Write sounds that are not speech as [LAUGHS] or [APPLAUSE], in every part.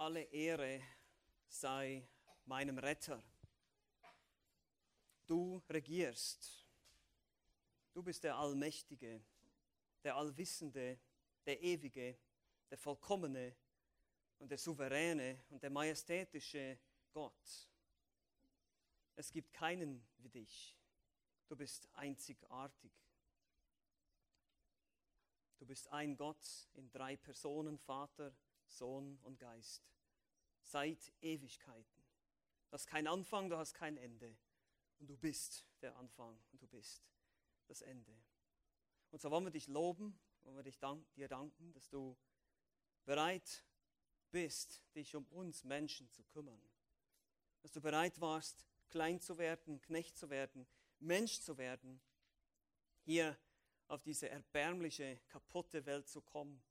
alle Ehre sei meinem Retter. Du regierst. Du bist der Allmächtige, der Allwissende, der Ewige, der Vollkommene und der Souveräne und der Majestätische Gott. Es gibt keinen wie dich. Du bist einzigartig. Du bist ein Gott in drei Personen, Vater, Sohn und Geist. Seit Ewigkeiten. Du hast keinen Anfang, du hast kein Ende. Und du bist der Anfang und du bist das Ende. Und so wollen wir dich loben, wollen wir dich dank, dir danken, dass du bereit bist, dich um uns Menschen zu kümmern. Dass du bereit warst, klein zu werden, Knecht zu werden, Mensch zu werden, hier auf diese erbärmliche, kaputte Welt zu kommen,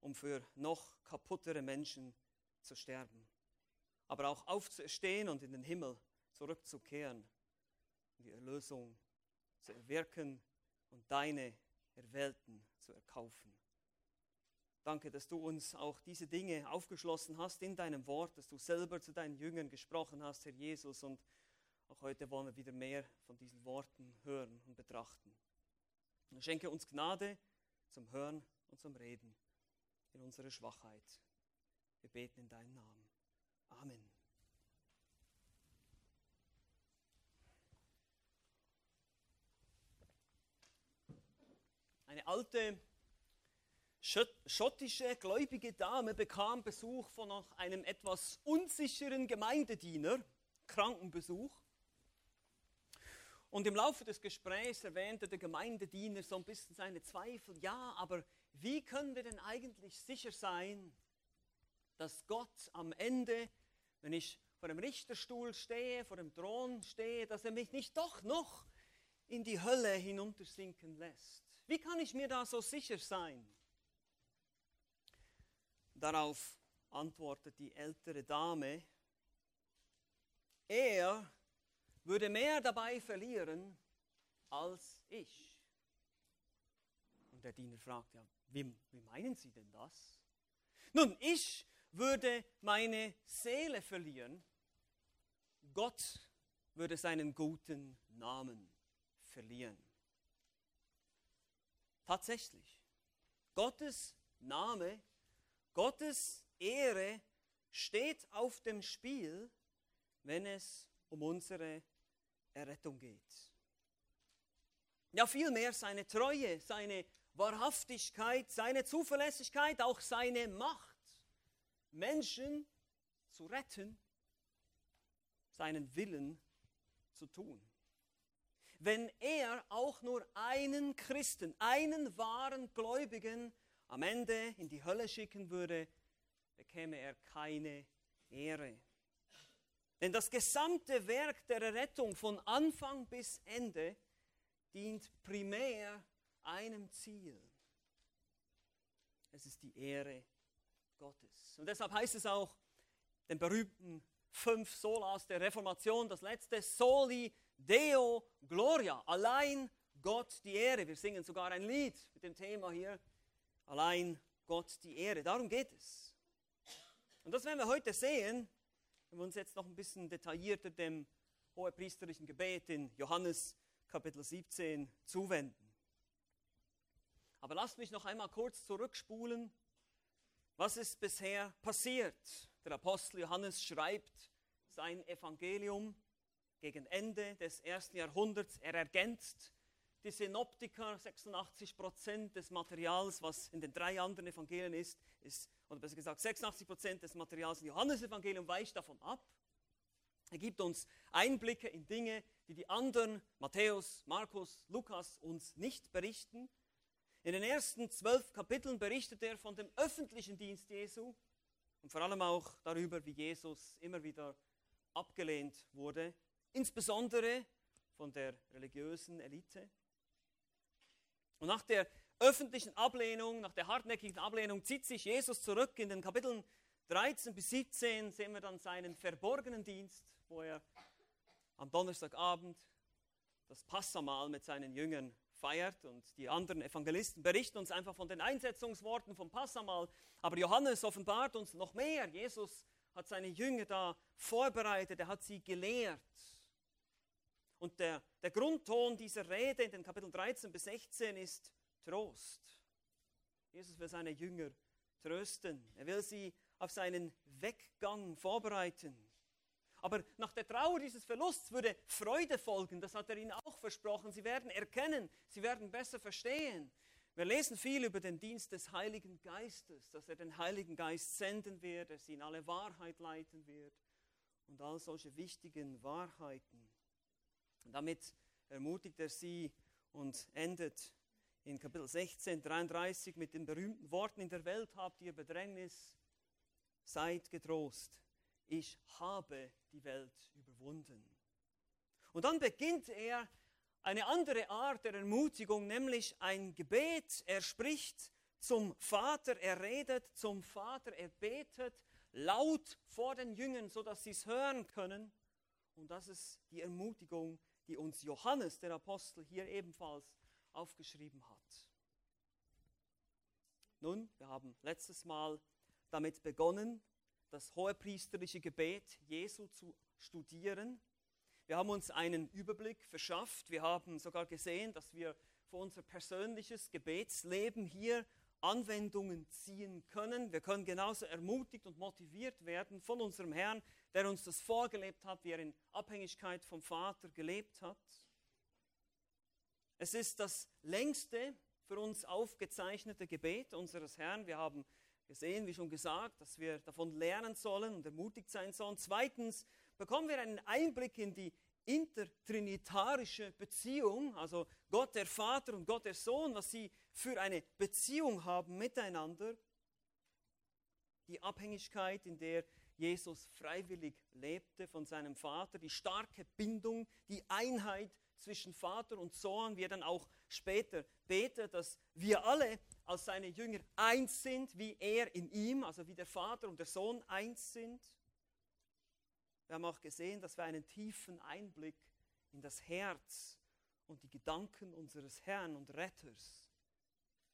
um für noch kaputtere Menschen zu sterben. Aber auch aufzustehen und in den Himmel zurückzukehren, die Erlösung zu erwirken und deine Erwählten zu erkaufen. Danke, dass du uns auch diese Dinge aufgeschlossen hast in deinem Wort, dass du selber zu deinen Jüngern gesprochen hast, Herr Jesus. Und auch heute wollen wir wieder mehr von diesen Worten hören und betrachten. Schenke uns Gnade zum Hören und zum Reden in unserer Schwachheit. Wir beten in deinen Namen. Amen. Eine alte schottische gläubige Dame bekam Besuch von einem etwas unsicheren Gemeindediener, Krankenbesuch. Und im Laufe des Gesprächs erwähnte der Gemeindediener so ein bisschen seine Zweifel. Ja, aber wie können wir denn eigentlich sicher sein, dass Gott am Ende, wenn ich vor dem Richterstuhl stehe, vor dem Thron stehe, dass er mich nicht doch noch in die Hölle hinuntersinken lässt? Wie kann ich mir da so sicher sein? Darauf antwortet die ältere Dame, er würde mehr dabei verlieren als ich. Und der Diener fragt, ja, wie, wie meinen Sie denn das? Nun, ich würde meine Seele verlieren, Gott würde seinen guten Namen verlieren. Tatsächlich, Gottes Name, Gottes Ehre steht auf dem Spiel, wenn es um unsere Errettung geht. Ja, vielmehr seine Treue, seine Wahrhaftigkeit, seine Zuverlässigkeit, auch seine Macht, Menschen zu retten, seinen Willen zu tun wenn er auch nur einen Christen, einen wahren Gläubigen am Ende in die Hölle schicken würde, bekäme er keine Ehre. Denn das gesamte Werk der Errettung von Anfang bis Ende dient primär einem Ziel. Es ist die Ehre Gottes. Und deshalb heißt es auch, den berühmten fünf Solas der Reformation, das letzte Soli Deo Gloria, allein Gott die Ehre. Wir singen sogar ein Lied mit dem Thema hier, allein Gott die Ehre. Darum geht es. Und das werden wir heute sehen, wenn wir uns jetzt noch ein bisschen detaillierter dem hohepriesterlichen Gebet in Johannes Kapitel 17 zuwenden. Aber lasst mich noch einmal kurz zurückspulen. Was ist bisher passiert? Der Apostel Johannes schreibt sein Evangelium gegen Ende des ersten Jahrhunderts. Er ergänzt die Synoptiker, 86 Prozent des Materials, was in den drei anderen Evangelien ist, ist, oder besser gesagt 86 Prozent des Materials im Johannesevangelium weicht davon ab. Er gibt uns Einblicke in Dinge, die die anderen, Matthäus, Markus, Lukas, uns nicht berichten. In den ersten zwölf Kapiteln berichtet er von dem öffentlichen Dienst Jesu und vor allem auch darüber, wie Jesus immer wieder abgelehnt wurde insbesondere von der religiösen Elite. Und nach der öffentlichen Ablehnung, nach der hartnäckigen Ablehnung, zieht sich Jesus zurück. In den Kapiteln 13 bis 17 sehen wir dann seinen verborgenen Dienst, wo er am Donnerstagabend das Passamal mit seinen Jüngern feiert und die anderen Evangelisten berichten uns einfach von den Einsetzungsworten vom Passamal. Aber Johannes offenbart uns noch mehr. Jesus hat seine Jünger da vorbereitet, er hat sie gelehrt. Und der, der Grundton dieser Rede in den Kapiteln 13 bis 16 ist Trost. Jesus will seine Jünger trösten. Er will sie auf seinen Weggang vorbereiten. Aber nach der Trauer dieses Verlusts würde Freude folgen. Das hat er ihnen auch versprochen. Sie werden erkennen, sie werden besser verstehen. Wir lesen viel über den Dienst des Heiligen Geistes, dass er den Heiligen Geist senden wird, er sie in alle Wahrheit leiten wird und all solche wichtigen Wahrheiten. Und damit ermutigt er sie und endet in Kapitel 16, 33 mit den berühmten Worten, in der Welt habt ihr Bedrängnis, seid getrost, ich habe die Welt überwunden. Und dann beginnt er eine andere Art der Ermutigung, nämlich ein Gebet. Er spricht zum Vater, er redet zum Vater, er betet laut vor den Jüngern, sodass sie es hören können. Und das ist die Ermutigung, die uns Johannes, der Apostel, hier ebenfalls aufgeschrieben hat. Nun, wir haben letztes Mal damit begonnen, das hohepriesterliche Gebet Jesu zu studieren. Wir haben uns einen Überblick verschafft. Wir haben sogar gesehen, dass wir für unser persönliches Gebetsleben hier Anwendungen ziehen können. Wir können genauso ermutigt und motiviert werden von unserem Herrn, der uns das vorgelebt hat, wie er in Abhängigkeit vom Vater gelebt hat. Es ist das längste für uns aufgezeichnete Gebet unseres Herrn. Wir haben gesehen, wie schon gesagt, dass wir davon lernen sollen und ermutigt sein sollen. Zweitens bekommen wir einen Einblick in die intertrinitarische Beziehung, also Gott der Vater und Gott der Sohn, was sie für eine Beziehung haben miteinander. Die Abhängigkeit, in der Jesus freiwillig lebte von seinem Vater, die starke Bindung, die Einheit zwischen Vater und Sohn, wie er dann auch später betet, dass wir alle als seine Jünger eins sind, wie er in ihm, also wie der Vater und der Sohn eins sind. Wir haben auch gesehen, dass wir einen tiefen Einblick in das Herz und die Gedanken unseres Herrn und Retters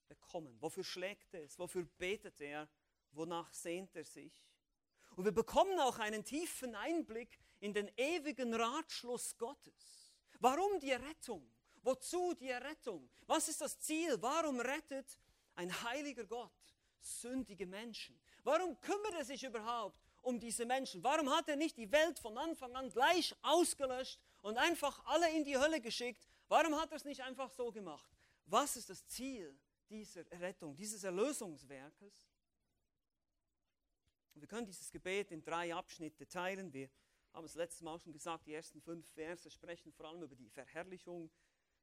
bekommen. Wofür schlägt es? Wofür betet er? Wonach sehnt er sich? Und wir bekommen auch einen tiefen Einblick in den ewigen Ratschluss Gottes. Warum die Rettung? Wozu die Errettung? Was ist das Ziel? Warum rettet ein heiliger Gott sündige Menschen? Warum kümmert er sich überhaupt um diese Menschen? Warum hat er nicht die Welt von Anfang an gleich ausgelöscht und einfach alle in die Hölle geschickt? Warum hat er es nicht einfach so gemacht? Was ist das Ziel dieser Rettung, dieses Erlösungswerkes? wir können dieses Gebet in drei Abschnitte teilen. Wir haben es letztes Mal schon gesagt, die ersten fünf Verse sprechen vor allem über die Verherrlichung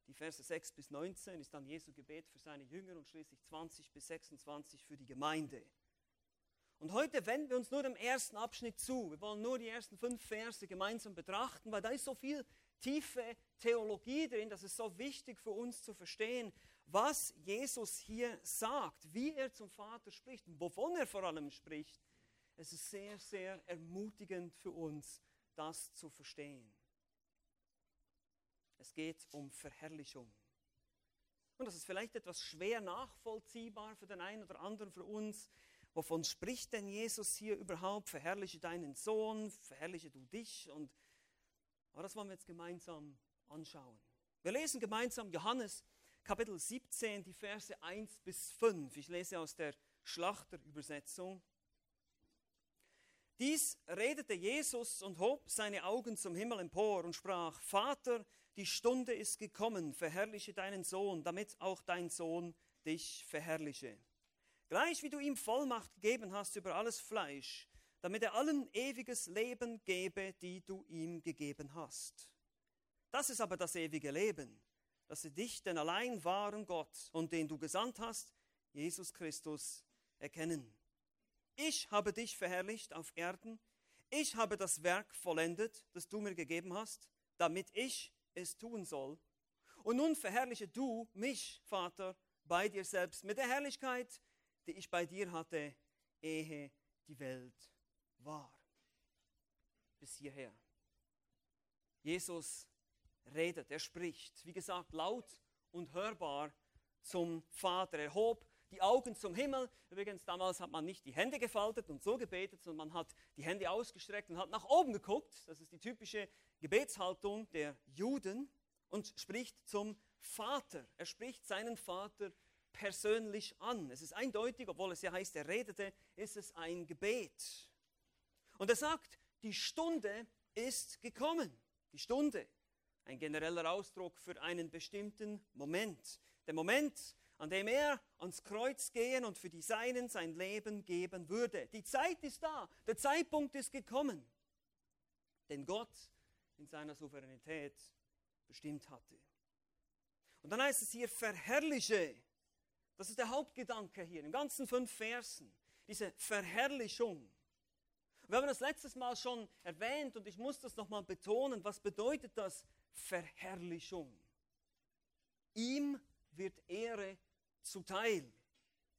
die Verse 6 bis 19 ist dann Jesu Gebet für seine Jünger und schließlich 20 bis 26 für die Gemeinde. Und heute wenden wir uns nur dem ersten Abschnitt zu. Wir wollen nur die ersten fünf Verse gemeinsam betrachten, weil da ist so viel tiefe Theologie drin, das ist so wichtig für uns zu verstehen, was Jesus hier sagt, wie er zum Vater spricht und wovon er vor allem spricht. Es ist sehr, sehr ermutigend für uns, das zu verstehen. Es geht um Verherrlichung. Und das ist vielleicht etwas schwer nachvollziehbar für den einen oder anderen für uns. Wovon spricht denn Jesus hier überhaupt? Verherrliche deinen Sohn, verherrliche du dich. Und aber das wollen wir jetzt gemeinsam anschauen. Wir lesen gemeinsam Johannes Kapitel 17, die Verse 1 bis 5. Ich lese aus der Schlachterübersetzung. Dies redete Jesus und hob seine Augen zum Himmel empor und sprach, Vater, die Stunde ist gekommen, verherrliche deinen Sohn, damit auch dein Sohn dich verherrliche. Gleich wie du ihm Vollmacht gegeben hast über alles Fleisch, damit er allen ewiges Leben gebe, die du ihm gegeben hast. Das ist aber das ewige Leben, dass sie dich, den allein wahren Gott und den du gesandt hast, Jesus Christus, erkennen. Ich habe dich verherrlicht auf Erden, ich habe das Werk vollendet, das du mir gegeben hast, damit ich es tun soll. Und nun verherrliche du mich, Vater, bei dir selbst mit der Herrlichkeit, die ich bei dir hatte, ehe die Welt war. Bis hierher. Jesus redet, er spricht, wie gesagt, laut und hörbar zum Vater. Er hob die Augen zum Himmel. Übrigens, damals hat man nicht die Hände gefaltet und so gebetet, sondern man hat die Hände ausgestreckt und hat nach oben geguckt. Das ist die typische Gebetshaltung der Juden und spricht zum Vater. Er spricht seinen Vater persönlich an. Es ist eindeutig, obwohl es ja heißt, er redete, ist es ein Gebet. Und er sagt, die Stunde ist gekommen. Die Stunde, ein genereller Ausdruck für einen bestimmten Moment. Der Moment, an dem er ans Kreuz gehen und für die Seinen sein Leben geben würde. Die Zeit ist da, der Zeitpunkt ist gekommen, den Gott in seiner Souveränität bestimmt hatte. Und dann heißt es hier, verherrliche. Das ist der Hauptgedanke hier, in ganzen fünf Versen. Diese Verherrlichung. Wir haben das letztes Mal schon erwähnt und ich muss das nochmal betonen. Was bedeutet das Verherrlichung? Ihm wird Ehre zuteil.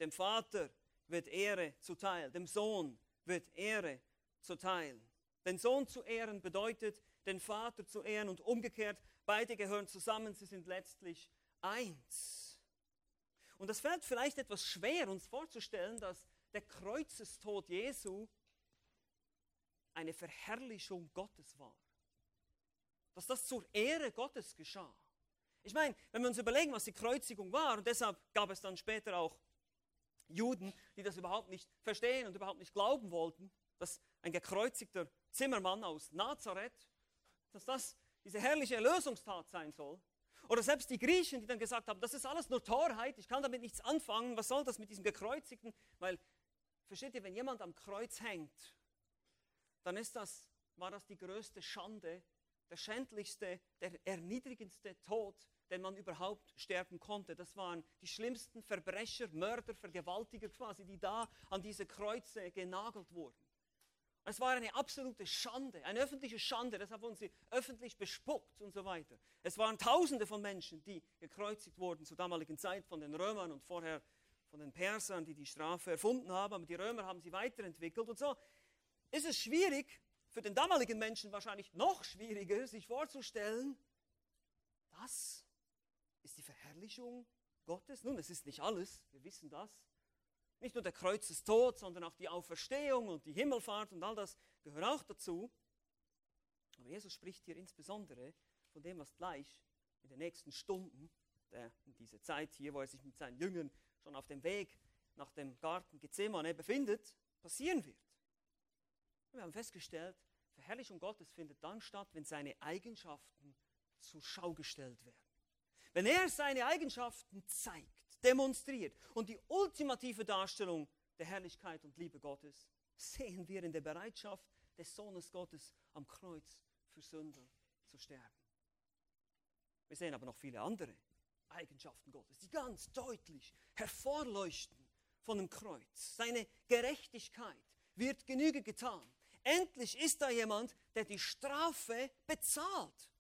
Dem Vater wird Ehre zuteil. Dem Sohn wird Ehre zuteil. Den Sohn zu ehren bedeutet, den Vater zu ehren und umgekehrt, beide gehören zusammen, sie sind letztlich eins. Und das fällt vielleicht etwas schwer, uns vorzustellen, dass der Kreuzestod Jesu eine Verherrlichung Gottes war. Dass das zur Ehre Gottes geschah. Ich meine, wenn wir uns überlegen, was die Kreuzigung war, und deshalb gab es dann später auch Juden, die das überhaupt nicht verstehen und überhaupt nicht glauben wollten, dass ein gekreuzigter Zimmermann aus Nazareth, dass das diese herrliche Erlösungstat sein soll. Oder selbst die Griechen, die dann gesagt haben, das ist alles nur Torheit, ich kann damit nichts anfangen, was soll das mit diesem gekreuzigten? Weil, versteht ihr, wenn jemand am Kreuz hängt, dann ist das, war das die größte Schande, der schändlichste, der erniedrigendste Tod, den man überhaupt sterben konnte. Das waren die schlimmsten Verbrecher, Mörder, Vergewaltiger quasi, die da an diese Kreuze genagelt wurden. Es war eine absolute Schande, eine öffentliche Schande, deshalb wurden sie öffentlich bespuckt und so weiter. Es waren Tausende von Menschen, die gekreuzigt wurden zur damaligen Zeit von den Römern und vorher von den Persern, die die Strafe erfunden haben, aber die Römer haben sie weiterentwickelt und so. Ist es schwierig, für den damaligen Menschen wahrscheinlich noch schwieriger, sich vorzustellen, das ist die Verherrlichung Gottes. Nun, es ist nicht alles, wir wissen das. Nicht nur der Kreuzestod, sondern auch die Auferstehung und die Himmelfahrt und all das gehört auch dazu. Aber Jesus spricht hier insbesondere von dem, was gleich in den nächsten Stunden, der, in dieser Zeit hier, wo er sich mit seinen Jüngern schon auf dem Weg nach dem Garten Gethsemane befindet, passieren wird. Wir haben festgestellt, Verherrlichung Gottes findet dann statt, wenn seine Eigenschaften zur Schau gestellt werden. Wenn er seine Eigenschaften zeigt, demonstriert und die ultimative Darstellung der Herrlichkeit und Liebe Gottes sehen wir in der Bereitschaft des Sohnes Gottes am Kreuz für Sünder zu sterben. Wir sehen aber noch viele andere Eigenschaften Gottes, die ganz deutlich hervorleuchten von dem Kreuz. Seine Gerechtigkeit wird Genüge getan. Endlich ist da jemand, der die Strafe bezahlt.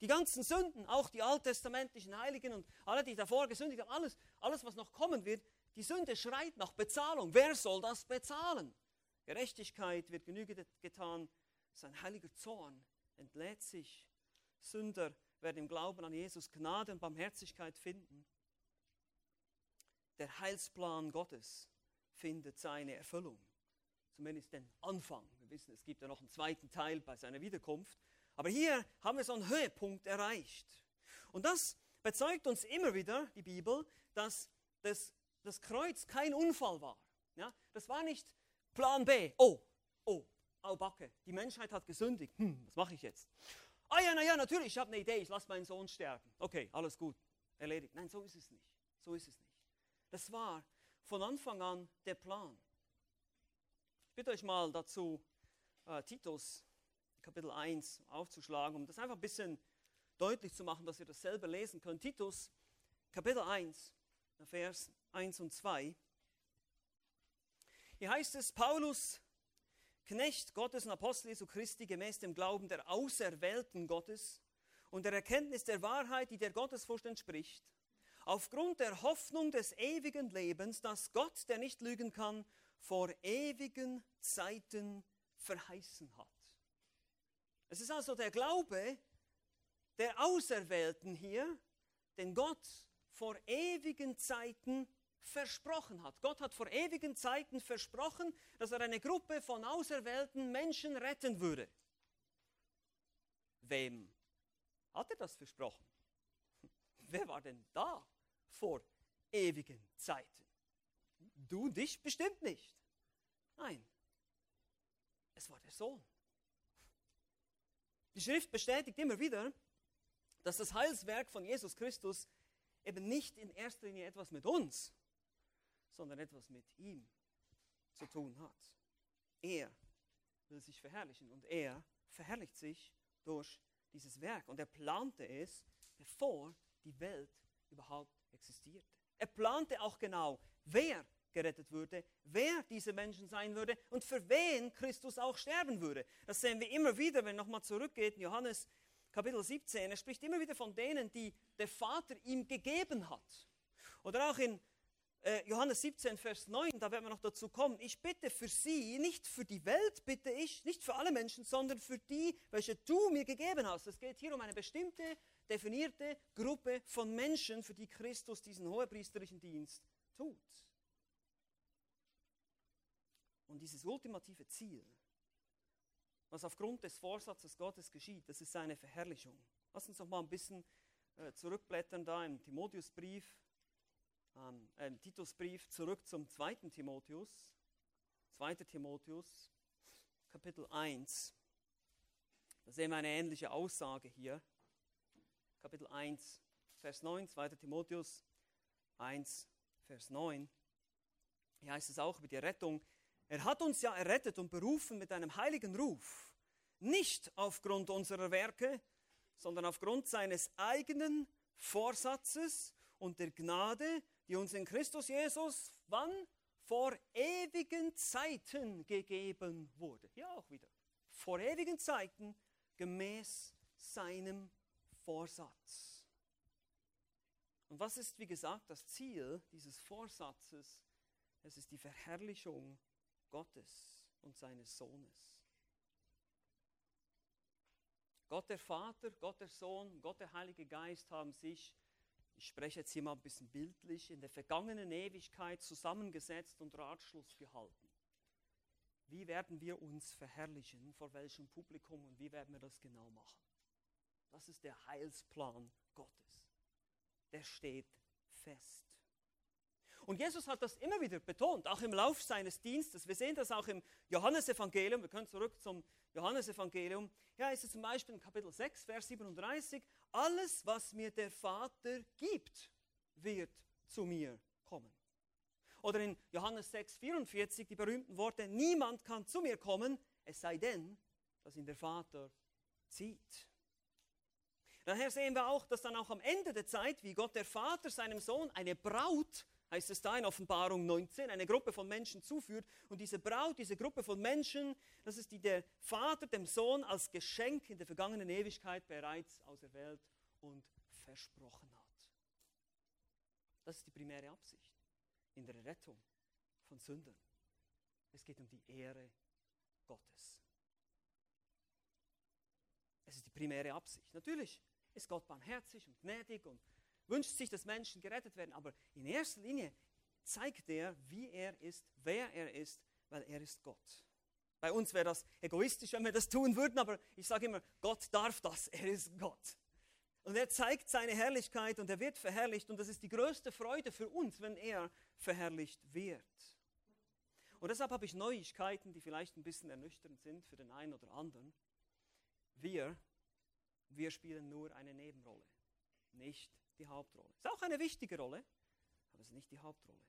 Die ganzen Sünden, auch die alttestamentlichen Heiligen und alle, die davor gesündigt haben, alles, alles, was noch kommen wird, die Sünde schreit nach Bezahlung. Wer soll das bezahlen? Gerechtigkeit wird Genüge getan. Sein heiliger Zorn entlädt sich. Sünder werden im Glauben an Jesus Gnade und Barmherzigkeit finden. Der Heilsplan Gottes findet seine Erfüllung. Zumindest den Anfang. Wir wissen, es gibt ja noch einen zweiten Teil bei seiner Wiederkunft. Aber hier haben wir so einen Höhepunkt erreicht. Und das bezeugt uns immer wieder, die Bibel, dass das, das Kreuz kein Unfall war. Ja? Das war nicht Plan B. Oh, oh, au Backe, die Menschheit hat gesündigt. Hm, was mache ich jetzt? Ah ja, naja, natürlich, ich habe eine Idee, ich lasse meinen Sohn sterben. Okay, alles gut, erledigt. Nein, so ist es nicht. So ist es nicht. Das war von Anfang an der Plan. Ich bitte euch mal dazu, äh, Titus Kapitel 1 aufzuschlagen, um das einfach ein bisschen deutlich zu machen, dass ihr das selber lesen könnt. Titus, Kapitel 1, Vers 1 und 2. Hier heißt es, Paulus, Knecht Gottes und Apostel Jesu Christi, gemäß dem Glauben der Auserwählten Gottes und der Erkenntnis der Wahrheit, die der Gottesfurcht entspricht, aufgrund der Hoffnung des ewigen Lebens, das Gott, der nicht lügen kann, vor ewigen Zeiten verheißen hat. Es ist also der Glaube der Auserwählten hier, den Gott vor ewigen Zeiten versprochen hat. Gott hat vor ewigen Zeiten versprochen, dass er eine Gruppe von auserwählten Menschen retten würde. Wem hat er das versprochen? [LAUGHS] Wer war denn da vor ewigen Zeiten? Du dich bestimmt nicht. Nein, es war der Sohn. Die Schrift bestätigt immer wieder, dass das Heilswerk von Jesus Christus eben nicht in erster Linie etwas mit uns, sondern etwas mit ihm zu tun hat. Er will sich verherrlichen und er verherrlicht sich durch dieses Werk. Und er plante es, bevor die Welt überhaupt existierte. Er plante auch genau, wer gerettet würde, wer diese Menschen sein würde und für wen Christus auch sterben würde. Das sehen wir immer wieder, wenn nochmal zurückgeht in Johannes Kapitel 17. Er spricht immer wieder von denen, die der Vater ihm gegeben hat. Oder auch in äh, Johannes 17, Vers 9, da werden wir noch dazu kommen. Ich bitte für sie, nicht für die Welt bitte ich, nicht für alle Menschen, sondern für die, welche du mir gegeben hast. Es geht hier um eine bestimmte, definierte Gruppe von Menschen, für die Christus diesen hohepriesterlichen Dienst tut. Und dieses ultimative Ziel, was aufgrund des Vorsatzes Gottes geschieht, das ist seine Verherrlichung. Lass uns noch mal ein bisschen äh, zurückblättern da im Timotheusbrief, ähm, äh, im Titusbrief, zurück zum zweiten Timotheus. 2. Timotheus, Kapitel 1. Da sehen wir eine ähnliche Aussage hier. Kapitel 1, Vers 9, 2. Timotheus 1, Vers 9. Hier heißt es auch über die Rettung, er hat uns ja errettet und berufen mit einem heiligen Ruf, nicht aufgrund unserer Werke, sondern aufgrund seines eigenen Vorsatzes und der Gnade, die uns in Christus Jesus wann? Vor ewigen Zeiten gegeben wurde. Ja, auch wieder. Vor ewigen Zeiten gemäß seinem Vorsatz. Und was ist, wie gesagt, das Ziel dieses Vorsatzes? Es ist die Verherrlichung Gottes und seines Sohnes. Gott der Vater, Gott der Sohn, Gott der Heilige Geist haben sich, ich spreche jetzt hier mal ein bisschen bildlich, in der vergangenen Ewigkeit zusammengesetzt und Ratschluss gehalten. Wie werden wir uns verherrlichen, vor welchem Publikum und wie werden wir das genau machen? Das ist der Heilsplan Gottes. Der steht fest. Und Jesus hat das immer wieder betont, auch im Lauf seines Dienstes. Wir sehen das auch im Johannesevangelium. Wir können zurück zum Johannesevangelium. Ja, ist es zum Beispiel in Kapitel 6, Vers 37. Alles, was mir der Vater gibt, wird zu mir kommen. Oder in Johannes 6, 44 die berühmten Worte, niemand kann zu mir kommen, es sei denn, dass ihn der Vater zieht. Daher sehen wir auch, dass dann auch am Ende der Zeit, wie Gott der Vater seinem Sohn eine Braut heißt es da in Offenbarung 19, eine Gruppe von Menschen zuführt. Und diese Braut, diese Gruppe von Menschen, das ist die der Vater dem Sohn als Geschenk in der vergangenen Ewigkeit bereits auserwählt und versprochen hat. Das ist die primäre Absicht in der Rettung von Sündern. Es geht um die Ehre Gottes. Es ist die primäre Absicht. Natürlich ist Gott barmherzig und gnädig und wünscht sich, dass Menschen gerettet werden, aber in erster Linie zeigt er, wie er ist, wer er ist, weil er ist Gott. Bei uns wäre das egoistisch, wenn wir das tun würden, aber ich sage immer, Gott darf das, er ist Gott. Und er zeigt seine Herrlichkeit und er wird verherrlicht und das ist die größte Freude für uns, wenn er verherrlicht wird. Und deshalb habe ich Neuigkeiten, die vielleicht ein bisschen ernüchternd sind für den einen oder anderen. Wir, wir spielen nur eine Nebenrolle, nicht die Hauptrolle. Ist auch eine wichtige Rolle, aber es ist nicht die Hauptrolle.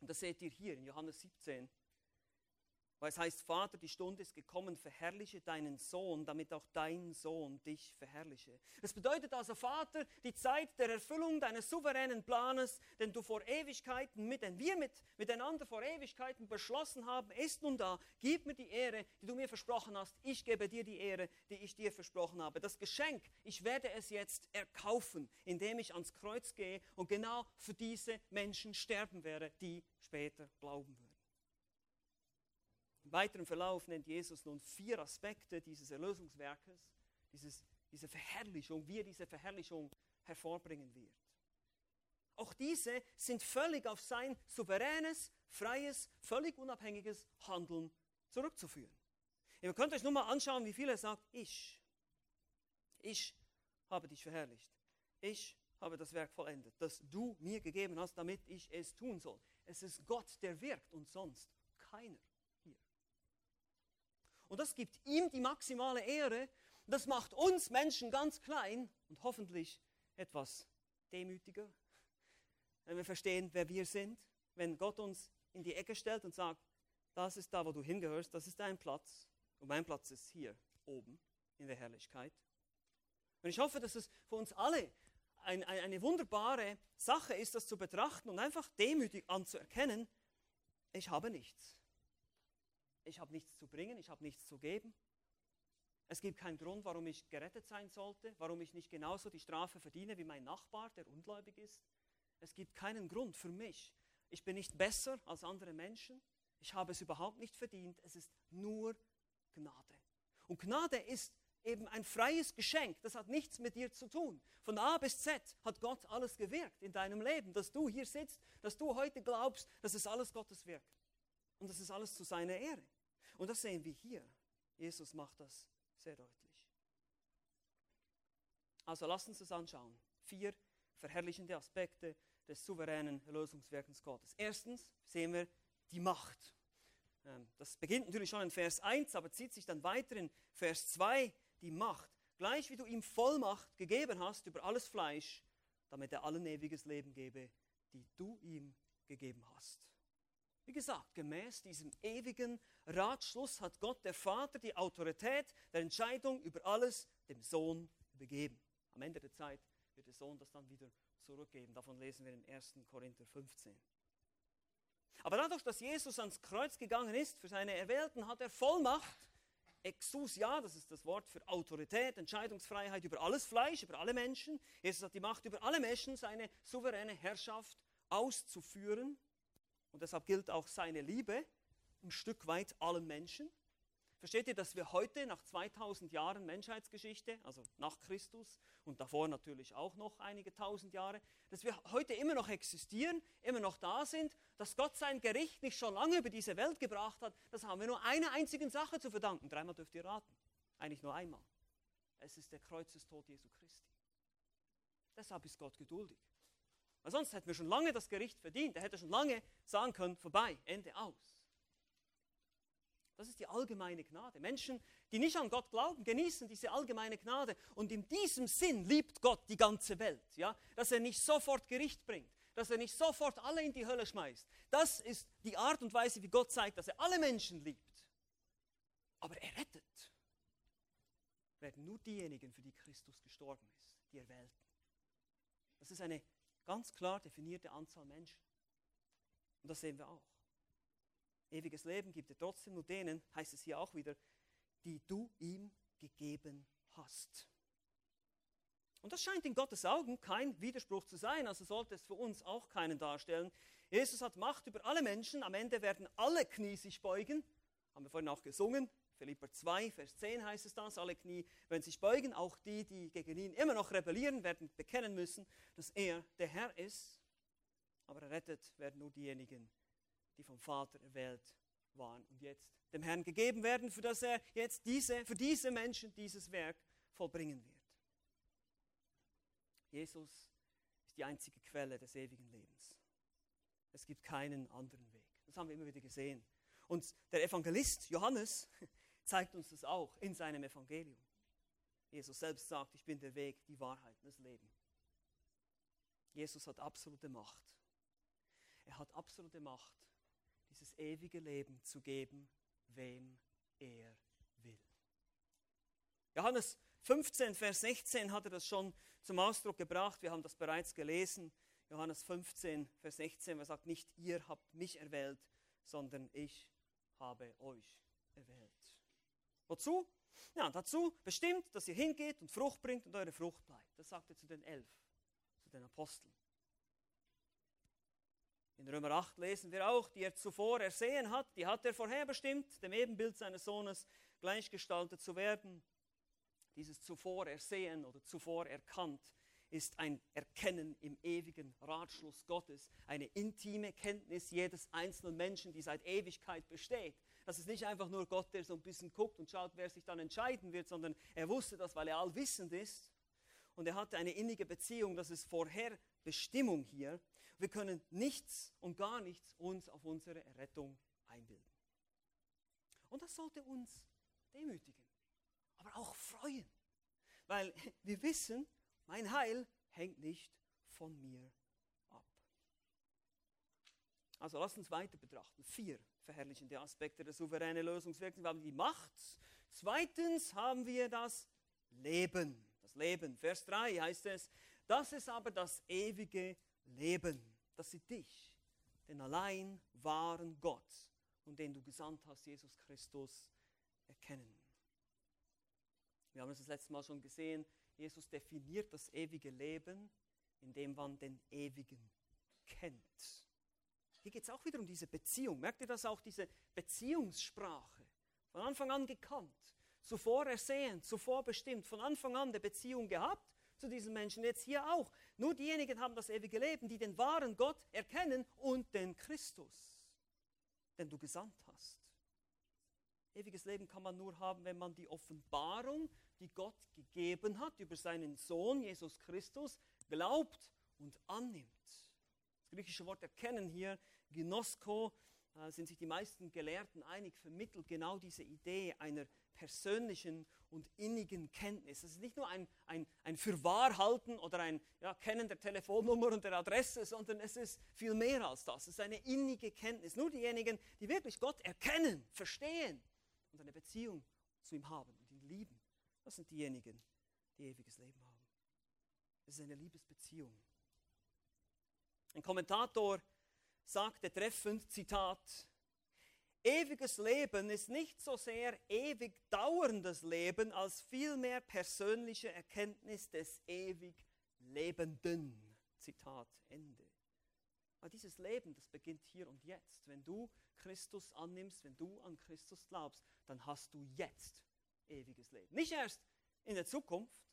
Und das seht ihr hier in Johannes 17, weil es heißt, Vater, die Stunde ist gekommen, verherrliche deinen Sohn, damit auch dein Sohn dich verherrliche. Das bedeutet also, Vater, die Zeit der Erfüllung deines souveränen Planes, den du vor Ewigkeiten mit, den wir mit, miteinander vor Ewigkeiten beschlossen haben, ist nun da. Gib mir die Ehre, die du mir versprochen hast. Ich gebe dir die Ehre, die ich dir versprochen habe. Das Geschenk, ich werde es jetzt erkaufen, indem ich ans Kreuz gehe und genau für diese Menschen sterben werde, die später glauben würden. Im weiteren Verlauf nennt Jesus nun vier Aspekte dieses Erlösungswerkes, dieses, diese Verherrlichung, wie er diese Verherrlichung hervorbringen wird. auch diese sind völlig auf sein souveränes, freies, völlig unabhängiges Handeln zurückzuführen. Ihr könnt euch nur mal anschauen, wie viel er sagt, ich. Ich habe dich verherrlicht. Ich habe das Werk vollendet, das du mir gegeben hast, damit ich es tun soll. Es ist Gott, der wirkt und sonst keiner. Und das gibt ihm die maximale Ehre. Das macht uns Menschen ganz klein und hoffentlich etwas demütiger, wenn wir verstehen, wer wir sind. Wenn Gott uns in die Ecke stellt und sagt, das ist da, wo du hingehörst, das ist dein Platz und mein Platz ist hier oben in der Herrlichkeit. Und ich hoffe, dass es für uns alle ein, ein, eine wunderbare Sache ist, das zu betrachten und einfach demütig anzuerkennen, ich habe nichts. Ich habe nichts zu bringen, ich habe nichts zu geben. Es gibt keinen Grund, warum ich gerettet sein sollte, warum ich nicht genauso die Strafe verdiene wie mein Nachbar, der ungläubig ist. Es gibt keinen Grund für mich. Ich bin nicht besser als andere Menschen. Ich habe es überhaupt nicht verdient. Es ist nur Gnade. Und Gnade ist eben ein freies Geschenk. Das hat nichts mit dir zu tun. Von A bis Z hat Gott alles gewirkt in deinem Leben. Dass du hier sitzt, dass du heute glaubst, das ist alles Gottes Werk. Und das ist alles zu seiner Ehre. Und das sehen wir hier. Jesus macht das sehr deutlich. Also lasst uns das anschauen. Vier verherrlichende Aspekte des souveränen Erlösungswirkens Gottes. Erstens sehen wir die Macht. Ähm, das beginnt natürlich schon in Vers 1, aber zieht sich dann weiter in Vers 2 die Macht. Gleich wie du ihm Vollmacht gegeben hast über alles Fleisch, damit er allen ewiges Leben gebe, die du ihm gegeben hast. Wie gesagt, gemäß diesem ewigen Ratschluss hat Gott, der Vater, die Autorität der Entscheidung über alles dem Sohn übergeben. Am Ende der Zeit wird der Sohn das dann wieder zurückgeben. Davon lesen wir in 1. Korinther 15. Aber dadurch, dass Jesus ans Kreuz gegangen ist für seine Erwählten, hat er Vollmacht, Exousia, das ist das Wort für Autorität, Entscheidungsfreiheit über alles Fleisch, über alle Menschen. Jesus hat die Macht über alle Menschen, seine souveräne Herrschaft auszuführen. Und deshalb gilt auch seine Liebe ein Stück weit allen Menschen. Versteht ihr, dass wir heute nach 2000 Jahren Menschheitsgeschichte, also nach Christus und davor natürlich auch noch einige tausend Jahre, dass wir heute immer noch existieren, immer noch da sind, dass Gott sein Gericht nicht schon lange über diese Welt gebracht hat, das haben wir nur einer einzigen Sache zu verdanken. Dreimal dürft ihr raten. Eigentlich nur einmal. Es ist der Kreuzestod Jesu Christi. Deshalb ist Gott geduldig. Weil sonst hätten wir schon lange das Gericht verdient. Er hätte schon lange sagen können, vorbei, Ende aus. Das ist die allgemeine Gnade. Menschen, die nicht an Gott glauben, genießen diese allgemeine Gnade. Und in diesem Sinn liebt Gott die ganze Welt. Ja? Dass er nicht sofort Gericht bringt, dass er nicht sofort alle in die Hölle schmeißt. Das ist die Art und Weise, wie Gott zeigt, dass er alle Menschen liebt. Aber er rettet. Werden nur diejenigen, für die Christus gestorben ist, die Erwählten. Das ist eine ganz klar definierte Anzahl Menschen. Und das sehen wir auch. Ewiges Leben gibt er trotzdem nur denen, heißt es hier auch wieder, die du ihm gegeben hast. Und das scheint in Gottes Augen kein Widerspruch zu sein, also sollte es für uns auch keinen darstellen. Jesus hat Macht über alle Menschen, am Ende werden alle Knie sich beugen, haben wir vorhin auch gesungen, Philipper 2, Vers 10 heißt es das, alle Knie werden sich beugen, auch die, die gegen ihn immer noch rebellieren, werden bekennen müssen, dass er der Herr ist, aber errettet werden nur diejenigen, die vom Vater erwählt waren und jetzt dem Herrn gegeben werden, für das er jetzt diese, für diese Menschen dieses Werk vollbringen wird. Jesus ist die einzige Quelle des ewigen Lebens. Es gibt keinen anderen Weg. Das haben wir immer wieder gesehen. Und der Evangelist Johannes zeigt uns das auch in seinem Evangelium. Jesus selbst sagt, ich bin der Weg, die Wahrheit das Leben. Jesus hat absolute Macht. Er hat absolute Macht dieses ewige Leben zu geben, wem er will. Johannes 15, Vers 16 hat er das schon zum Ausdruck gebracht. Wir haben das bereits gelesen. Johannes 15, Vers 16, er sagt, nicht ihr habt mich erwählt, sondern ich habe euch erwählt. Wozu? Ja, dazu bestimmt, dass ihr hingeht und Frucht bringt und eure Frucht bleibt. Das sagt er zu den elf, zu den Aposteln. In Römer 8 lesen wir auch, die er zuvor ersehen hat, die hat er vorherbestimmt, dem Ebenbild seines Sohnes gleichgestaltet zu werden. Dieses zuvor ersehen oder zuvor erkannt ist ein Erkennen im ewigen Ratschluss Gottes, eine intime Kenntnis jedes einzelnen Menschen, die seit Ewigkeit besteht. Das ist nicht einfach nur Gott, der so ein bisschen guckt und schaut, wer sich dann entscheiden wird, sondern er wusste das, weil er allwissend ist. Und er hatte eine innige Beziehung, das ist Vorherbestimmung hier. Wir können nichts und gar nichts uns auf unsere Errettung einbilden. Und das sollte uns demütigen, aber auch freuen. Weil [LAUGHS] wir wissen, mein Heil hängt nicht von mir ab. Also lasst uns weiter betrachten. Vier verherrlichende Aspekte der souveränen Lösungswirkung. Wir haben die Macht. Zweitens haben wir das Leben. Das Leben. Vers 3 heißt es, das ist aber das ewige Leben, dass sie dich, den allein wahren Gott und den du gesandt hast, Jesus Christus, erkennen. Wir haben es das letzte Mal schon gesehen, Jesus definiert das ewige Leben, indem man den ewigen kennt. Hier geht es auch wieder um diese Beziehung. Merkt ihr das auch, diese Beziehungssprache? Von Anfang an gekannt, zuvor ersehen, zuvor bestimmt, von Anfang an der Beziehung gehabt zu diesen Menschen, jetzt hier auch. Nur diejenigen haben das ewige Leben, die den wahren Gott erkennen und den Christus, den du gesandt hast. Ewiges Leben kann man nur haben, wenn man die Offenbarung, die Gott gegeben hat über seinen Sohn Jesus Christus, glaubt und annimmt. Griechische Wort erkennen hier, Gnosko, äh, sind sich die meisten Gelehrten einig, vermittelt genau diese Idee einer persönlichen und innigen Kenntnis. Es ist nicht nur ein, ein, ein Fürwahrhalten oder ein ja, Kennen der Telefonnummer und der Adresse, sondern es ist viel mehr als das. Es ist eine innige Kenntnis. Nur diejenigen, die wirklich Gott erkennen, verstehen und eine Beziehung zu ihm haben und ihn lieben, das sind diejenigen, die ewiges Leben haben. Es ist eine Liebesbeziehung. Ein Kommentator sagte treffend, Zitat, Ewiges Leben ist nicht so sehr ewig dauerndes Leben, als vielmehr persönliche Erkenntnis des ewig Lebenden. Zitat Ende. Aber dieses Leben, das beginnt hier und jetzt. Wenn du Christus annimmst, wenn du an Christus glaubst, dann hast du jetzt ewiges Leben. Nicht erst in der Zukunft.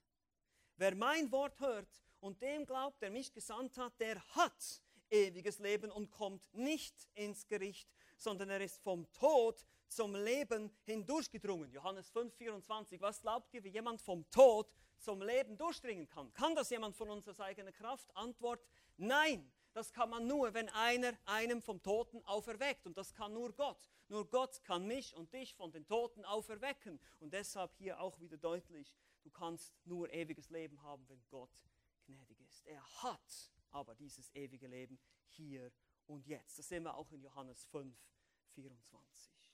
Wer mein Wort hört und dem glaubt, der mich gesandt hat, der hat ewiges Leben und kommt nicht ins Gericht, sondern er ist vom Tod zum Leben hindurchgedrungen. Johannes 5, 24. Was glaubt ihr, wie jemand vom Tod zum Leben durchdringen kann? Kann das jemand von uns aus eigener Kraft? Antwort, nein. Das kann man nur, wenn einer einem vom Toten auferweckt. Und das kann nur Gott. Nur Gott kann mich und dich von den Toten auferwecken. Und deshalb hier auch wieder deutlich, du kannst nur ewiges Leben haben, wenn Gott gnädig ist. Er hat aber dieses ewige Leben hier und jetzt. Das sehen wir auch in Johannes 5, 24.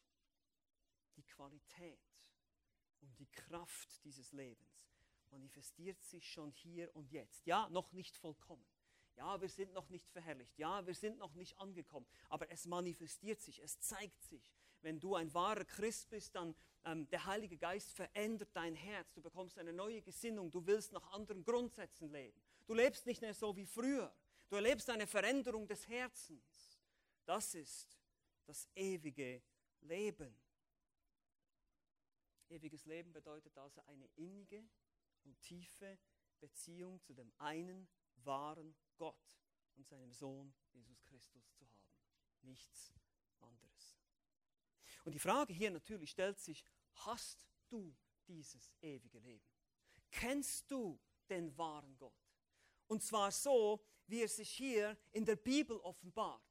Die Qualität und die Kraft dieses Lebens manifestiert sich schon hier und jetzt. Ja, noch nicht vollkommen. Ja, wir sind noch nicht verherrlicht. Ja, wir sind noch nicht angekommen. Aber es manifestiert sich, es zeigt sich. Wenn du ein wahrer Christ bist, dann ähm, der Heilige Geist verändert dein Herz. Du bekommst eine neue Gesinnung. Du willst nach anderen Grundsätzen leben. Du lebst nicht mehr so wie früher. Du erlebst eine Veränderung des Herzens. Das ist das ewige Leben. Ewiges Leben bedeutet also eine innige und tiefe Beziehung zu dem einen wahren Gott und seinem Sohn Jesus Christus zu haben. Nichts anderes. Und die Frage hier natürlich stellt sich, hast du dieses ewige Leben? Kennst du den wahren Gott? Und zwar so, wie er sich hier in der Bibel offenbart.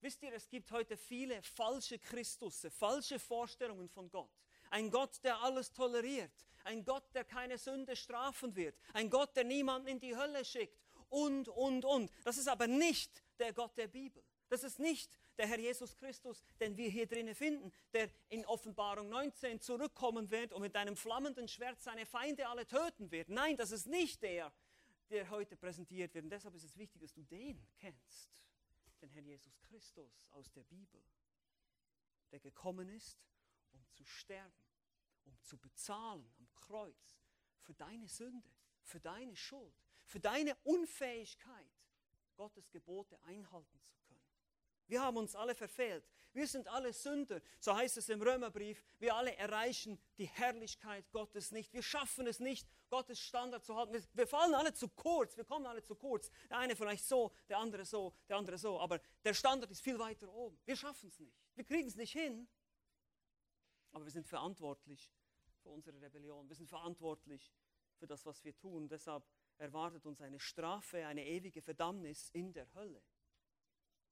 Wisst ihr, es gibt heute viele falsche Christusse, falsche Vorstellungen von Gott. Ein Gott, der alles toleriert. Ein Gott, der keine Sünde strafen wird. Ein Gott, der niemanden in die Hölle schickt. Und, und, und. Das ist aber nicht der Gott der Bibel. Das ist nicht der Herr Jesus Christus, den wir hier drinnen finden, der in Offenbarung 19 zurückkommen wird und mit einem flammenden Schwert seine Feinde alle töten wird. Nein, das ist nicht der, der heute präsentiert wird. Und deshalb ist es wichtig, dass du den kennst, den Herrn Jesus Christus aus der Bibel, der gekommen ist, um zu sterben, um zu bezahlen am Kreuz für deine Sünde, für deine Schuld, für deine Unfähigkeit, Gottes Gebote einhalten zu können. Wir haben uns alle verfehlt. Wir sind alle Sünder. So heißt es im Römerbrief. Wir alle erreichen die Herrlichkeit Gottes nicht. Wir schaffen es nicht, Gottes Standard zu halten. Wir, wir fallen alle zu kurz. Wir kommen alle zu kurz. Der eine vielleicht so, der andere so, der andere so. Aber der Standard ist viel weiter oben. Wir schaffen es nicht. Wir kriegen es nicht hin. Aber wir sind verantwortlich für unsere Rebellion. Wir sind verantwortlich für das, was wir tun. Deshalb erwartet uns eine Strafe, eine ewige Verdammnis in der Hölle.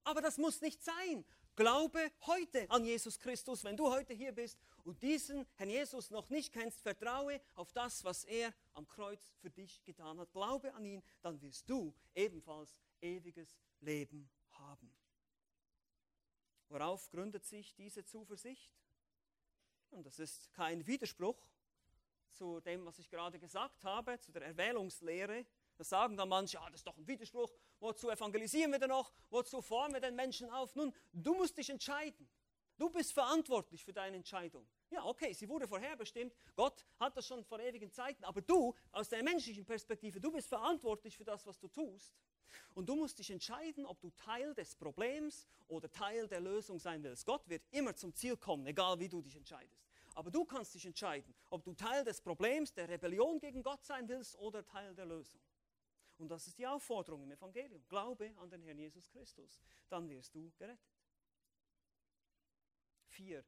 Aber das muss nicht sein. Glaube heute an Jesus Christus. Wenn du heute hier bist und diesen Herrn Jesus noch nicht kennst, vertraue auf das, was er am Kreuz für dich getan hat. Glaube an ihn, dann wirst du ebenfalls ewiges Leben haben. Worauf gründet sich diese Zuversicht? Und das ist kein Widerspruch zu dem, was ich gerade gesagt habe, zu der Erwählungslehre. Da sagen dann manche, ja, das ist doch ein Widerspruch. Wozu evangelisieren wir denn noch? Wozu formen wir den Menschen auf? Nun, du musst dich entscheiden. Du bist verantwortlich für deine Entscheidung. Ja, okay, sie wurde vorherbestimmt. Gott hat das schon vor ewigen Zeiten. Aber du, aus der menschlichen Perspektive, du bist verantwortlich für das, was du tust. Und du musst dich entscheiden, ob du Teil des Problems oder Teil der Lösung sein willst. Gott wird immer zum Ziel kommen, egal wie du dich entscheidest. Aber du kannst dich entscheiden, ob du Teil des Problems, der Rebellion gegen Gott sein willst oder Teil der Lösung. Und das ist die Aufforderung im Evangelium. Glaube an den Herrn Jesus Christus, dann wirst du gerettet. Vier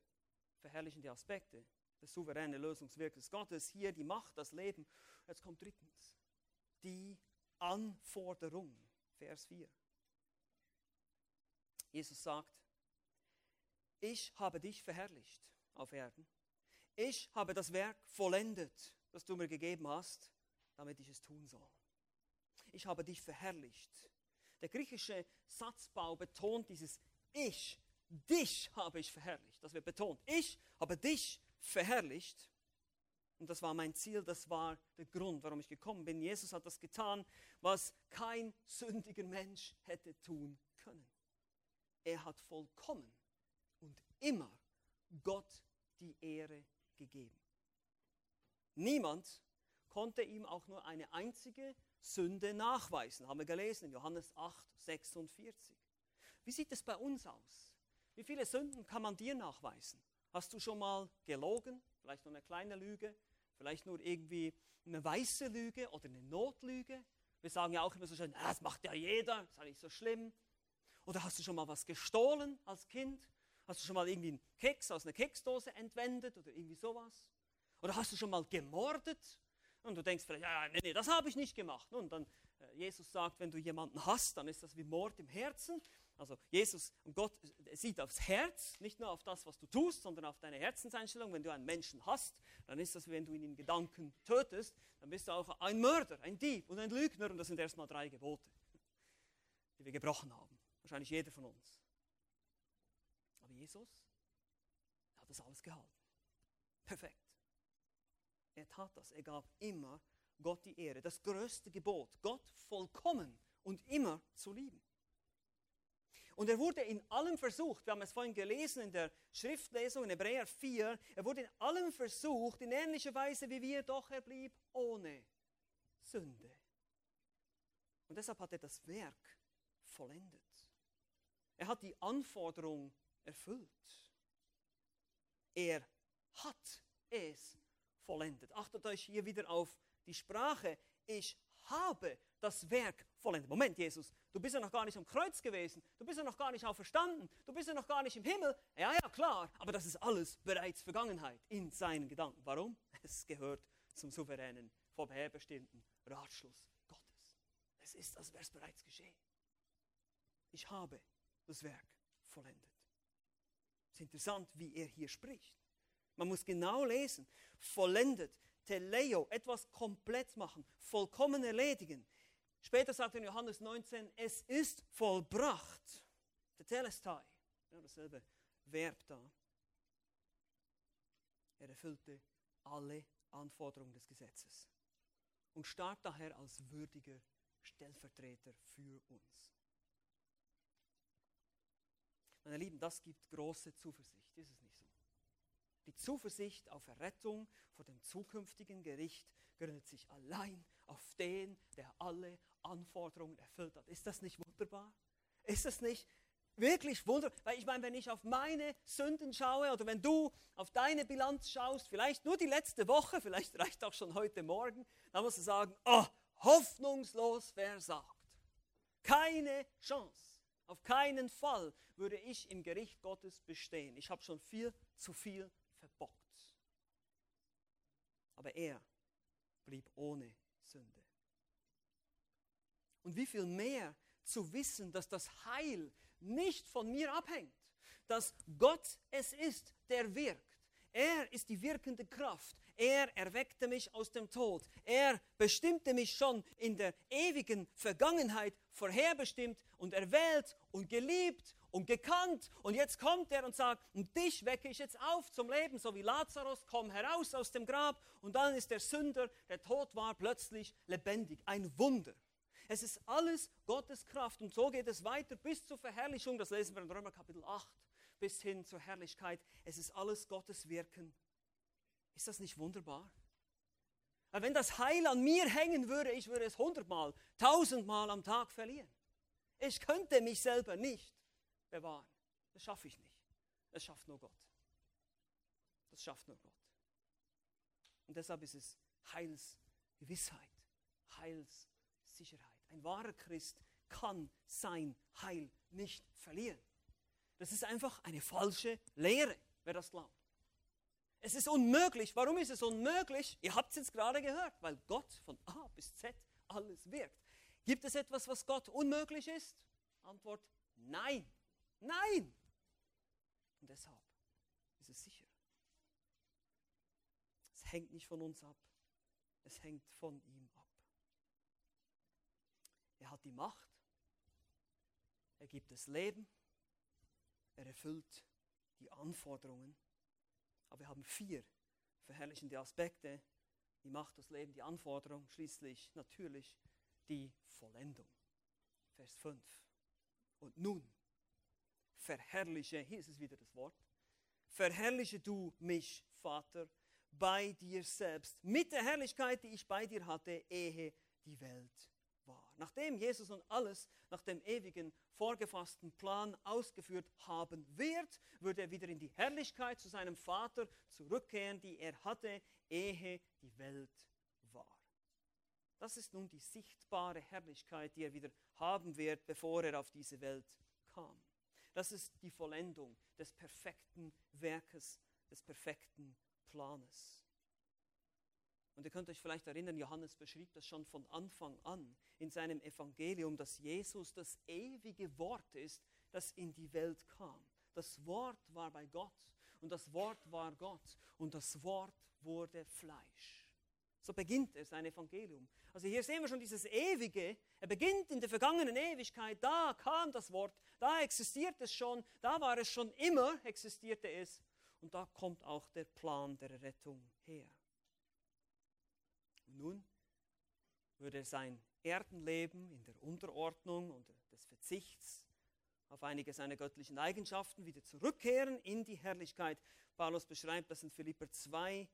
verherrlichende Aspekte des souveränen Lösungswirkens Gottes. Hier die Macht, das Leben. Jetzt kommt drittens die Anforderung. Vers 4. Jesus sagt, ich habe dich verherrlicht auf Erden. Ich habe das Werk vollendet, das du mir gegeben hast, damit ich es tun soll ich habe dich verherrlicht. Der griechische Satzbau betont dieses Ich, dich habe ich verherrlicht. Das wird betont. Ich habe dich verherrlicht. Und das war mein Ziel, das war der Grund, warum ich gekommen bin. Jesus hat das getan, was kein sündiger Mensch hätte tun können. Er hat vollkommen und immer Gott die Ehre gegeben. Niemand konnte ihm auch nur eine einzige Sünde nachweisen. Haben wir gelesen in Johannes 8, 46. Wie sieht es bei uns aus? Wie viele Sünden kann man dir nachweisen? Hast du schon mal gelogen? Vielleicht nur eine kleine Lüge? Vielleicht nur irgendwie eine weiße Lüge oder eine Notlüge? Wir sagen ja auch immer so schön, ah, das macht ja jeder, ist ja nicht so schlimm. Oder hast du schon mal was gestohlen als Kind? Hast du schon mal irgendwie einen Keks aus einer Keksdose entwendet oder irgendwie sowas? Oder hast du schon mal gemordet? Und du denkst vielleicht, ja, nee, nee, das habe ich nicht gemacht. Und dann, äh, Jesus sagt, wenn du jemanden hast, dann ist das wie Mord im Herzen. Also Jesus und Gott sieht aufs Herz, nicht nur auf das, was du tust, sondern auf deine Herzenseinstellung. Wenn du einen Menschen hast, dann ist das, wenn du ihn in Gedanken tötest, dann bist du auch ein Mörder, ein Dieb und ein Lügner. Und das sind erstmal drei Gebote, die wir gebrochen haben. Wahrscheinlich jeder von uns. Aber Jesus hat das alles gehalten. Perfekt. Er tat das. Er gab immer Gott die Ehre. Das größte Gebot, Gott vollkommen und immer zu lieben. Und er wurde in allem versucht, wir haben es vorhin gelesen in der Schriftlesung in Hebräer 4, er wurde in allem versucht, in ähnlicher Weise wie wir, doch er blieb ohne Sünde. Und deshalb hat er das Werk vollendet. Er hat die Anforderung erfüllt. Er hat es vollendet. Achtet euch hier wieder auf die Sprache. Ich habe das Werk vollendet. Moment, Jesus, du bist ja noch gar nicht am Kreuz gewesen. Du bist ja noch gar nicht auferstanden. Du bist ja noch gar nicht im Himmel. Ja, ja, klar. Aber das ist alles bereits Vergangenheit in seinen Gedanken. Warum? Es gehört zum souveränen, vorherbestimmten Ratschluss Gottes. Es ist, als wäre es bereits geschehen. Ich habe das Werk vollendet. Es ist interessant, wie er hier spricht. Man muss genau lesen. Vollendet, teleo, etwas komplett machen, vollkommen erledigen. Später sagt er in Johannes 19, es ist vollbracht. Tetelestai, ja, dasselbe Verb da. Er erfüllte alle Anforderungen des Gesetzes und starb daher als würdiger Stellvertreter für uns. Meine Lieben, das gibt große Zuversicht, ist es nicht? Die Zuversicht auf Errettung vor dem zukünftigen Gericht gründet sich allein auf den, der alle Anforderungen erfüllt hat. Ist das nicht wunderbar? Ist das nicht wirklich wunderbar. Weil ich meine, wenn ich auf meine Sünden schaue oder wenn du auf deine Bilanz schaust, vielleicht nur die letzte Woche, vielleicht reicht auch schon heute Morgen, dann musst du sagen, oh, hoffnungslos versagt. Keine Chance. Auf keinen Fall würde ich im Gericht Gottes bestehen. Ich habe schon viel zu viel. Aber er blieb ohne Sünde. Und wie viel mehr zu wissen, dass das Heil nicht von mir abhängt, dass Gott es ist, der wirkt. Er ist die wirkende Kraft. Er erweckte mich aus dem Tod. Er bestimmte mich schon in der ewigen Vergangenheit vorherbestimmt und erwählt und geliebt und gekannt. Und jetzt kommt er und sagt, und dich wecke ich jetzt auf zum Leben, so wie Lazarus, komm heraus aus dem Grab. Und dann ist der Sünder, der tot war, plötzlich lebendig. Ein Wunder. Es ist alles Gottes Kraft. Und so geht es weiter bis zur Verherrlichung. Das lesen wir in Römer Kapitel 8 bis hin zur Herrlichkeit. Es ist alles Gottes Wirken. Ist das nicht wunderbar? Weil wenn das Heil an mir hängen würde, ich würde es hundertmal, tausendmal am Tag verlieren. Ich könnte mich selber nicht bewahren. Das schaffe ich nicht. Das schafft nur Gott. Das schafft nur Gott. Und deshalb ist es Heilsgewissheit, Heilssicherheit. Ein wahrer Christ kann sein Heil nicht verlieren. Das ist einfach eine falsche Lehre, wer das glaubt. Es ist unmöglich. Warum ist es unmöglich? Ihr habt es jetzt gerade gehört, weil Gott von A bis Z alles wirkt. Gibt es etwas, was Gott unmöglich ist? Antwort, nein. Nein. Und deshalb ist es sicher. Es hängt nicht von uns ab. Es hängt von ihm ab. Er hat die Macht. Er gibt das Leben. Er erfüllt die Anforderungen aber wir haben vier verherrlichende Aspekte. Die Macht, das Leben, die Anforderung, schließlich natürlich die Vollendung. Vers 5. Und nun, verherrliche, hier ist es wieder das Wort, verherrliche du mich, Vater, bei dir selbst, mit der Herrlichkeit, die ich bei dir hatte, ehe die Welt war. Nachdem Jesus nun alles nach dem ewigen vorgefassten Plan ausgeführt haben wird, wird er wieder in die Herrlichkeit zu seinem Vater zurückkehren, die er hatte, ehe die Welt war. Das ist nun die sichtbare Herrlichkeit, die er wieder haben wird, bevor er auf diese Welt kam. Das ist die Vollendung des perfekten Werkes, des perfekten Planes. Und ihr könnt euch vielleicht erinnern, Johannes beschrieb das schon von Anfang an in seinem Evangelium, dass Jesus das ewige Wort ist, das in die Welt kam. Das Wort war bei Gott und das Wort war Gott und das Wort wurde Fleisch. So beginnt er sein Evangelium. Also hier sehen wir schon dieses Ewige. Er beginnt in der vergangenen Ewigkeit. Da kam das Wort, da existiert es schon, da war es schon immer, existierte es. Und da kommt auch der Plan der Rettung her. Nun würde er sein Erdenleben in der Unterordnung und des Verzichts auf einige seiner göttlichen Eigenschaften wieder zurückkehren in die Herrlichkeit. Paulus beschreibt das in Philipper 2.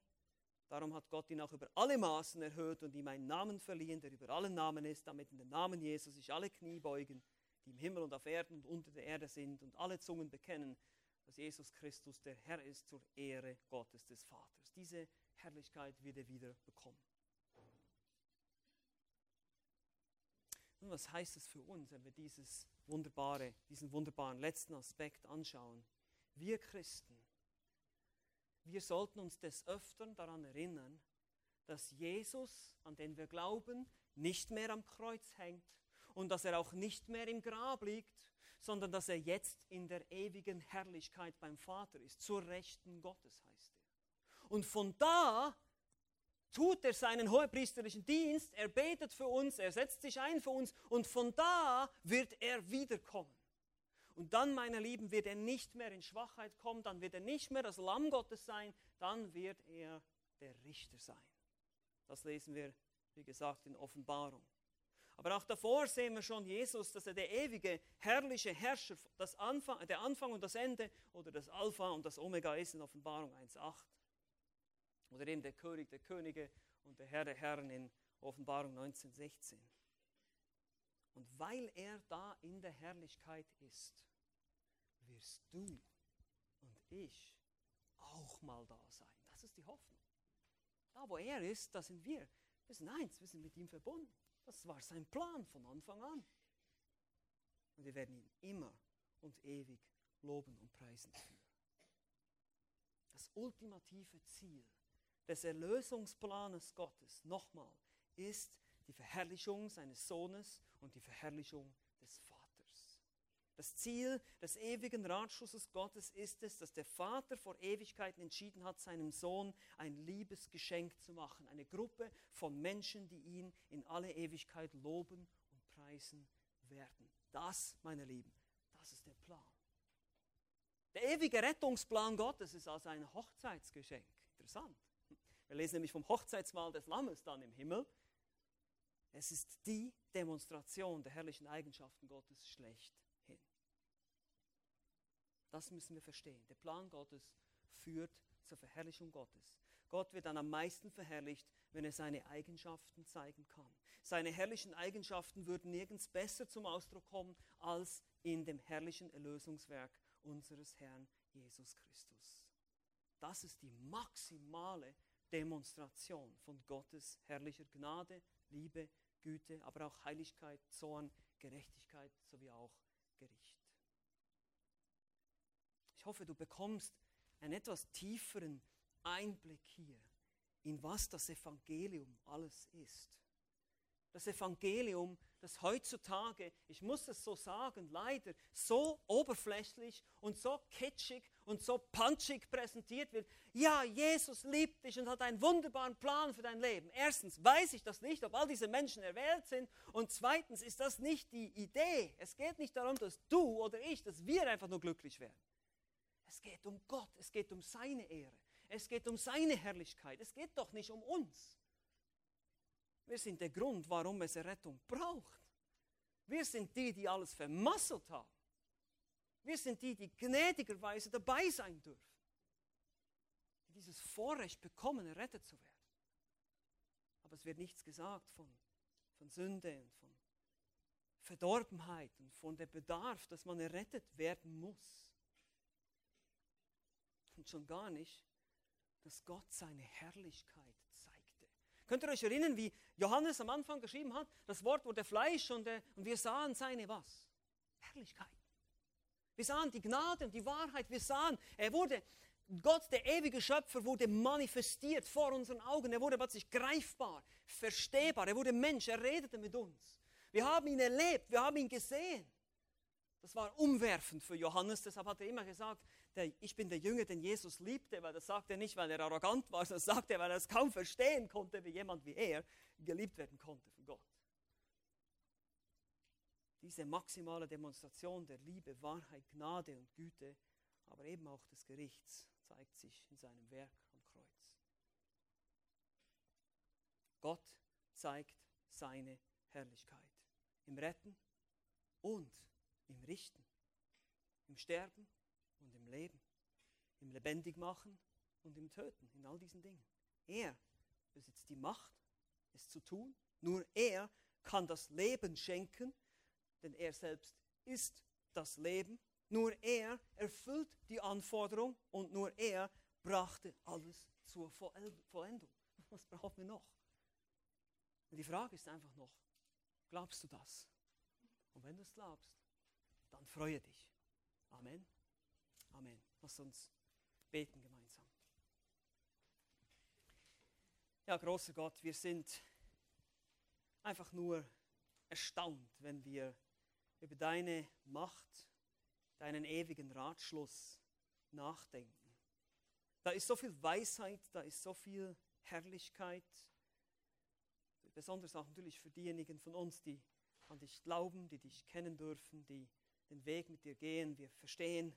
Darum hat Gott ihn auch über alle Maßen erhöht und ihm einen Namen verliehen, der über allen Namen ist, damit in den Namen Jesus sich alle Knie beugen, die im Himmel und auf Erden und unter der Erde sind und alle Zungen bekennen, dass Jesus Christus der Herr ist zur Ehre Gottes des Vaters. Diese Herrlichkeit wird er wieder bekommen. Und was heißt es für uns, wenn wir dieses wunderbare, diesen wunderbaren letzten Aspekt anschauen? Wir Christen, wir sollten uns des Öfteren daran erinnern, dass Jesus, an den wir glauben, nicht mehr am Kreuz hängt und dass er auch nicht mehr im Grab liegt, sondern dass er jetzt in der ewigen Herrlichkeit beim Vater ist. Zur Rechten Gottes heißt er. Und von da tut er seinen hohepriesterlichen Dienst, er betet für uns, er setzt sich ein für uns und von da wird er wiederkommen. Und dann, meine Lieben, wird er nicht mehr in Schwachheit kommen, dann wird er nicht mehr das Lamm Gottes sein, dann wird er der Richter sein. Das lesen wir, wie gesagt, in Offenbarung. Aber auch davor sehen wir schon Jesus, dass er der ewige, herrliche Herrscher, das Anfang, der Anfang und das Ende oder das Alpha und das Omega ist in Offenbarung 1.8. Oder eben der König der Könige und der Herr der Herren in Offenbarung 1916. Und weil er da in der Herrlichkeit ist, wirst du und ich auch mal da sein. Das ist die Hoffnung. Da, wo er ist, da sind wir. Wir sind eins, wir sind mit ihm verbunden. Das war sein Plan von Anfang an. Und wir werden ihn immer und ewig loben und preisen. Das ultimative Ziel des Erlösungsplanes Gottes, nochmal, ist die Verherrlichung seines Sohnes und die Verherrlichung des Vaters. Das Ziel des ewigen Ratschlusses Gottes ist es, dass der Vater vor Ewigkeiten entschieden hat, seinem Sohn ein Liebesgeschenk zu machen. Eine Gruppe von Menschen, die ihn in alle Ewigkeit loben und preisen werden. Das, meine Lieben, das ist der Plan. Der ewige Rettungsplan Gottes ist also ein Hochzeitsgeschenk. Interessant. Wir lesen nämlich vom Hochzeitsmahl des Lammes dann im Himmel. Es ist die Demonstration der herrlichen Eigenschaften Gottes schlechthin. Das müssen wir verstehen. Der Plan Gottes führt zur Verherrlichung Gottes. Gott wird dann am meisten verherrlicht, wenn er seine Eigenschaften zeigen kann. Seine herrlichen Eigenschaften würden nirgends besser zum Ausdruck kommen als in dem herrlichen Erlösungswerk unseres Herrn Jesus Christus. Das ist die maximale Demonstration von Gottes herrlicher Gnade, Liebe, Güte, aber auch Heiligkeit, Zorn, Gerechtigkeit sowie auch Gericht. Ich hoffe, du bekommst einen etwas tieferen Einblick hier in was das Evangelium alles ist. Das Evangelium, das heutzutage, ich muss es so sagen, leider so oberflächlich und so kitschig und so punchig präsentiert wird. Ja, Jesus liebt dich und hat einen wunderbaren Plan für dein Leben. Erstens weiß ich das nicht, ob all diese Menschen erwählt sind. Und zweitens ist das nicht die Idee. Es geht nicht darum, dass du oder ich, dass wir einfach nur glücklich werden. Es geht um Gott, es geht um seine Ehre. Es geht um seine Herrlichkeit. Es geht doch nicht um uns. Wir sind der Grund, warum es Rettung braucht. Wir sind die, die alles vermasselt haben. Wir sind die, die gnädigerweise dabei sein dürfen. Die dieses Vorrecht bekommen, errettet zu werden. Aber es wird nichts gesagt von, von Sünde und von Verdorbenheit und von dem Bedarf, dass man errettet werden muss. Und schon gar nicht dass Gott seine Herrlichkeit. Könnt ihr euch erinnern, wie Johannes am Anfang geschrieben hat? Das Wort wurde Fleisch und, äh, und wir sahen seine was? Herrlichkeit. Wir sahen die Gnade und die Wahrheit. Wir sahen, er wurde, Gott, der ewige Schöpfer, wurde manifestiert vor unseren Augen. Er wurde plötzlich greifbar, verstehbar. Er wurde Mensch, er redete mit uns. Wir haben ihn erlebt, wir haben ihn gesehen. Das war umwerfend für Johannes, deshalb hat er immer gesagt, der, ich bin der Jünger, den Jesus liebte, weil das sagt er nicht, weil er arrogant war, sondern das sagt er, weil er es kaum verstehen konnte, wie jemand wie er geliebt werden konnte von Gott. Diese maximale Demonstration der Liebe, Wahrheit, Gnade und Güte, aber eben auch des Gerichts zeigt sich in seinem Werk am Kreuz. Gott zeigt seine Herrlichkeit im Retten und im Richten, im Sterben Leben, im Lebendigmachen und im Töten, in all diesen Dingen. Er besitzt die Macht, es zu tun. Nur er kann das Leben schenken, denn er selbst ist das Leben. Nur er erfüllt die Anforderung und nur er brachte alles zur Vollendung. [LAUGHS] Was brauchen wir noch? Die Frage ist einfach noch, glaubst du das? Und wenn du es glaubst, dann freue dich. Amen. Amen. Lass uns beten gemeinsam. Ja, großer Gott, wir sind einfach nur erstaunt, wenn wir über deine Macht, deinen ewigen Ratschluss nachdenken. Da ist so viel Weisheit, da ist so viel Herrlichkeit, besonders auch natürlich für diejenigen von uns, die an dich glauben, die dich kennen dürfen, die den Weg mit dir gehen. Wir verstehen,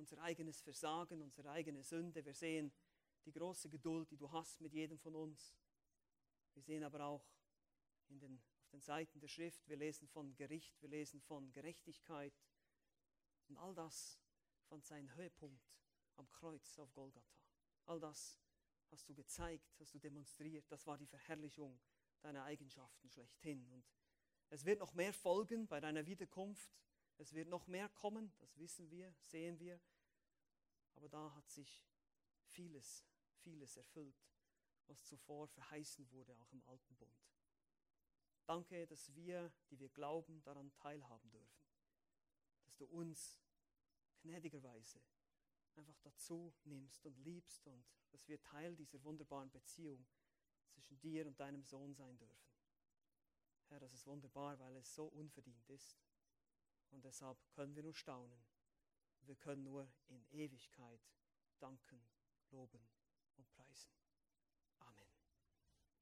unser eigenes Versagen, unsere eigene Sünde. Wir sehen die große Geduld, die du hast mit jedem von uns. Wir sehen aber auch den, auf den Seiten der Schrift, wir lesen von Gericht, wir lesen von Gerechtigkeit. Und all das fand seinen Höhepunkt am Kreuz auf Golgatha. All das hast du gezeigt, hast du demonstriert. Das war die Verherrlichung deiner Eigenschaften schlechthin. Und es wird noch mehr folgen bei deiner Wiederkunft. Es wird noch mehr kommen, das wissen wir, sehen wir. Aber da hat sich vieles, vieles erfüllt, was zuvor verheißen wurde, auch im alten Bund. Danke, dass wir, die wir glauben, daran teilhaben dürfen. Dass du uns gnädigerweise einfach dazu nimmst und liebst und dass wir Teil dieser wunderbaren Beziehung zwischen dir und deinem Sohn sein dürfen. Herr, das ist wunderbar, weil es so unverdient ist. Und deshalb können wir nur staunen. Wir können nur in Ewigkeit danken, loben und preisen.